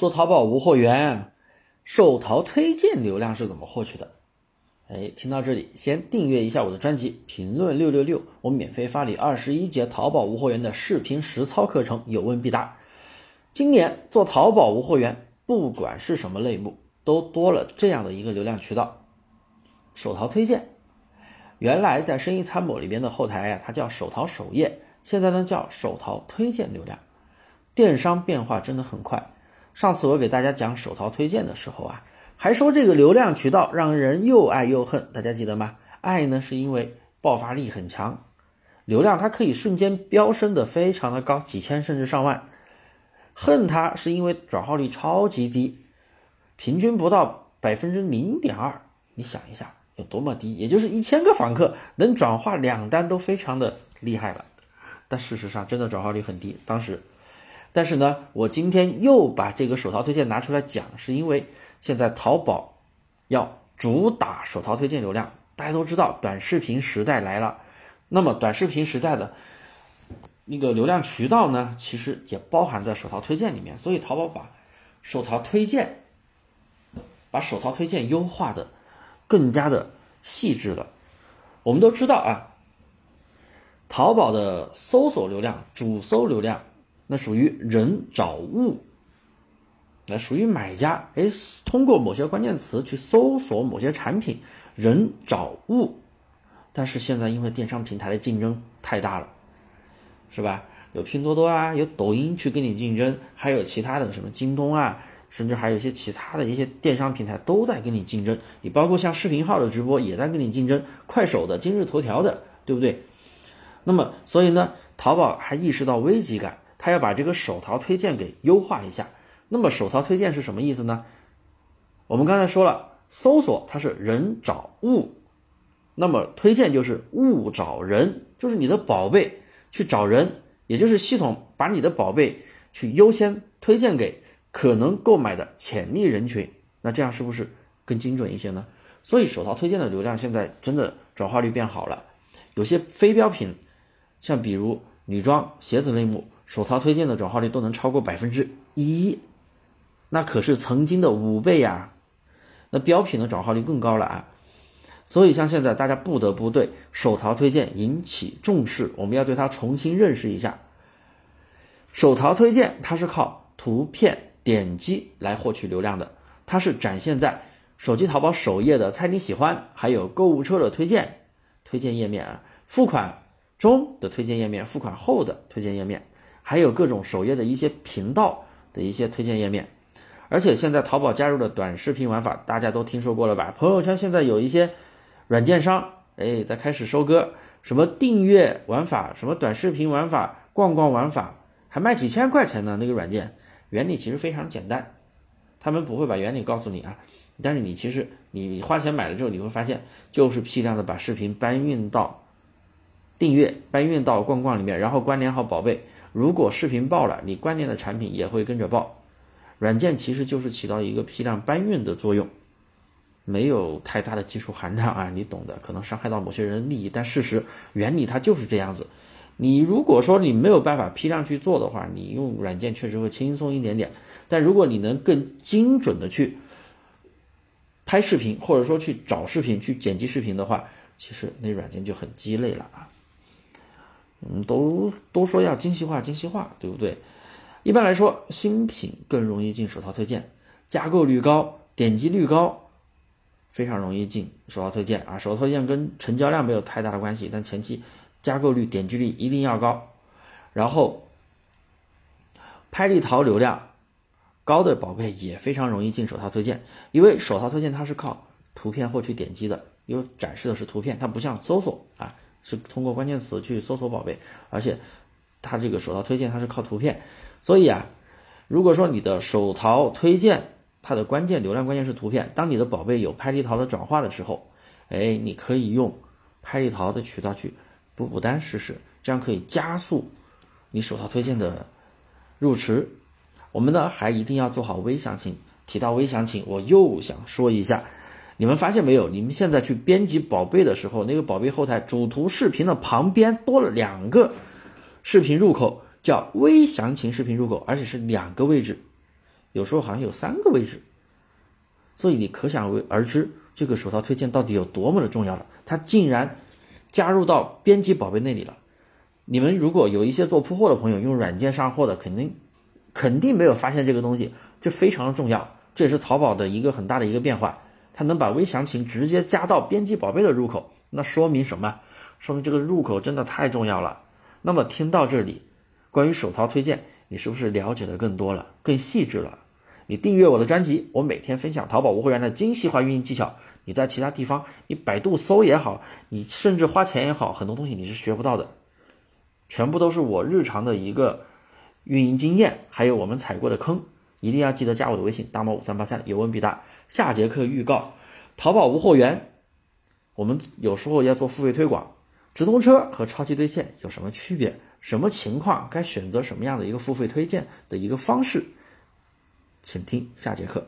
做淘宝无货源，手淘推荐流量是怎么获取的？哎，听到这里，先订阅一下我的专辑，评论六六六，我免费发你二十一节淘宝无货源的视频实操课程，有问必答。今年做淘宝无货源，不管是什么类目，都多了这样的一个流量渠道，手淘推荐。原来在生意参谋里边的后台呀，它叫手淘首页，现在呢叫手淘推荐流量。电商变化真的很快。上次我给大家讲手淘推荐的时候啊，还说这个流量渠道让人又爱又恨，大家记得吗？爱呢是因为爆发力很强，流量它可以瞬间飙升的非常的高，几千甚至上万；恨它是因为转化率超级低，平均不到百分之零点二。你想一下有多么低，也就是一千个访客能转化两单都非常的厉害了。但事实上真的转化率很低，当时。但是呢，我今天又把这个手淘推荐拿出来讲，是因为现在淘宝要主打手淘推荐流量。大家都知道，短视频时代来了，那么短视频时代的那个流量渠道呢，其实也包含在手淘推荐里面。所以淘宝把手淘推荐，把手淘推荐优化的更加的细致了。我们都知道啊，淘宝的搜索流量、主搜流量。那属于人找物，那属于买家哎，通过某些关键词去搜索某些产品，人找物。但是现在因为电商平台的竞争太大了，是吧？有拼多多啊，有抖音去跟你竞争，还有其他的什么京东啊，甚至还有一些其他的一些电商平台都在跟你竞争。你包括像视频号的直播也在跟你竞争，快手的、今日头条的，对不对？那么，所以呢，淘宝还意识到危机感。他要把这个手淘推荐给优化一下。那么手淘推荐是什么意思呢？我们刚才说了，搜索它是人找物，那么推荐就是物找人，就是你的宝贝去找人，也就是系统把你的宝贝去优先推荐给可能购买的潜力人群。那这样是不是更精准一些呢？所以手淘推荐的流量现在真的转化率变好了。有些非标品，像比如女装、鞋子类目。手淘推荐的转化率都能超过百分之一，那可是曾经的五倍呀！那标品的转化率更高了啊！所以像现在大家不得不对手淘推荐引起重视，我们要对它重新认识一下。手淘推荐它是靠图片点击来获取流量的，它是展现在手机淘宝首页的猜你喜欢，还有购物车的推荐推荐页面啊，付款中的推荐页面，付款后的推荐页面。还有各种首页的一些频道的一些推荐页面，而且现在淘宝加入了短视频玩法，大家都听说过了吧？朋友圈现在有一些软件商，哎，在开始收割什么订阅玩法、什么短视频玩法、逛逛玩法，还卖几千块钱呢？那个软件原理其实非常简单，他们不会把原理告诉你啊，但是你其实你花钱买了之后，你会发现就是批量的把视频搬运到订阅、搬运到逛逛里面，然后关联好宝贝。如果视频爆了，你关联的产品也会跟着爆。软件其实就是起到一个批量搬运的作用，没有太大的技术含量啊，你懂的。可能伤害到某些人的利益，但事实原理它就是这样子。你如果说你没有办法批量去做的话，你用软件确实会轻松一点点。但如果你能更精准的去拍视频，或者说去找视频、去剪辑视频的话，其实那软件就很鸡肋了啊。嗯，都都说要精细化，精细化，对不对？一般来说，新品更容易进手淘推荐，加购率高，点击率高，非常容易进手淘推荐啊。手淘推荐跟成交量没有太大的关系，但前期加购率、点击率一定要高。然后，拍立淘流量高的宝贝也非常容易进手套推荐，因为手套推荐它是靠图片获取点击的，因为展示的是图片，它不像搜索啊。是通过关键词去搜索宝贝，而且它这个手淘推荐它是靠图片，所以啊，如果说你的手淘推荐它的关键流量关键是图片，当你的宝贝有拍立淘的转化的时候，哎，你可以用拍立淘的渠道去补补单试试，这样可以加速你手淘推荐的入池。我们呢还一定要做好微详情。提到微详情，我又想说一下。你们发现没有？你们现在去编辑宝贝的时候，那个宝贝后台主图视频的旁边多了两个视频入口，叫微详情视频入口，而且是两个位置。有时候好像有三个位置，所以你可想而知这个手套推荐到底有多么的重要了。它竟然加入到编辑宝贝那里了。你们如果有一些做铺货的朋友用软件上货的，肯定肯定没有发现这个东西，这非常的重要。这也是淘宝的一个很大的一个变化，它能把微详情直接加到编辑宝贝的入口，那说明什么？说明这个入口真的太重要了。那么听到这里，关于手淘推荐，你是不是了解的更多了、更细致了？你订阅我的专辑，我每天分享淘宝无货源的精细化运营技巧。你在其他地方，你百度搜也好，你甚至花钱也好，很多东西你是学不到的，全部都是我日常的一个运营经验，还有我们踩过的坑。一定要记得加我的微信大猫五三八三，有问必答。下节课预告：淘宝无货源，我们有时候要做付费推广。直通车和超级兑现有什么区别？什么情况该选择什么样的一个付费推荐的一个方式？请听下节课。